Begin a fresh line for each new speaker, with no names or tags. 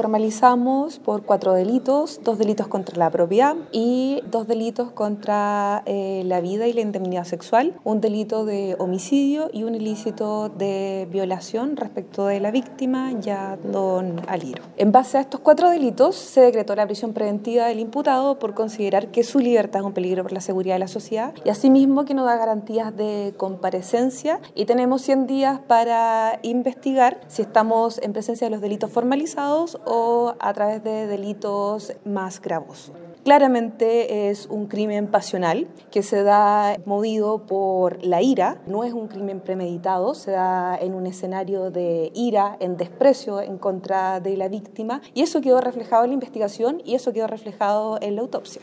formalizamos por cuatro delitos, dos delitos contra la propiedad y dos delitos contra eh, la vida y la indemnidad sexual, un delito de homicidio y un ilícito de violación respecto de la víctima, ya don Aliro. En base a estos cuatro delitos se decretó la prisión preventiva del imputado por considerar que su libertad es un peligro por la seguridad de la sociedad y asimismo que no da garantías de comparecencia y tenemos 100 días para investigar si estamos en presencia de los delitos formalizados o a través de delitos más gravos. Claramente es un crimen pasional que se da movido por la ira, no es un crimen premeditado, se da en un escenario de ira, en desprecio en contra de la víctima y eso quedó reflejado en la investigación y eso quedó reflejado en la autopsia.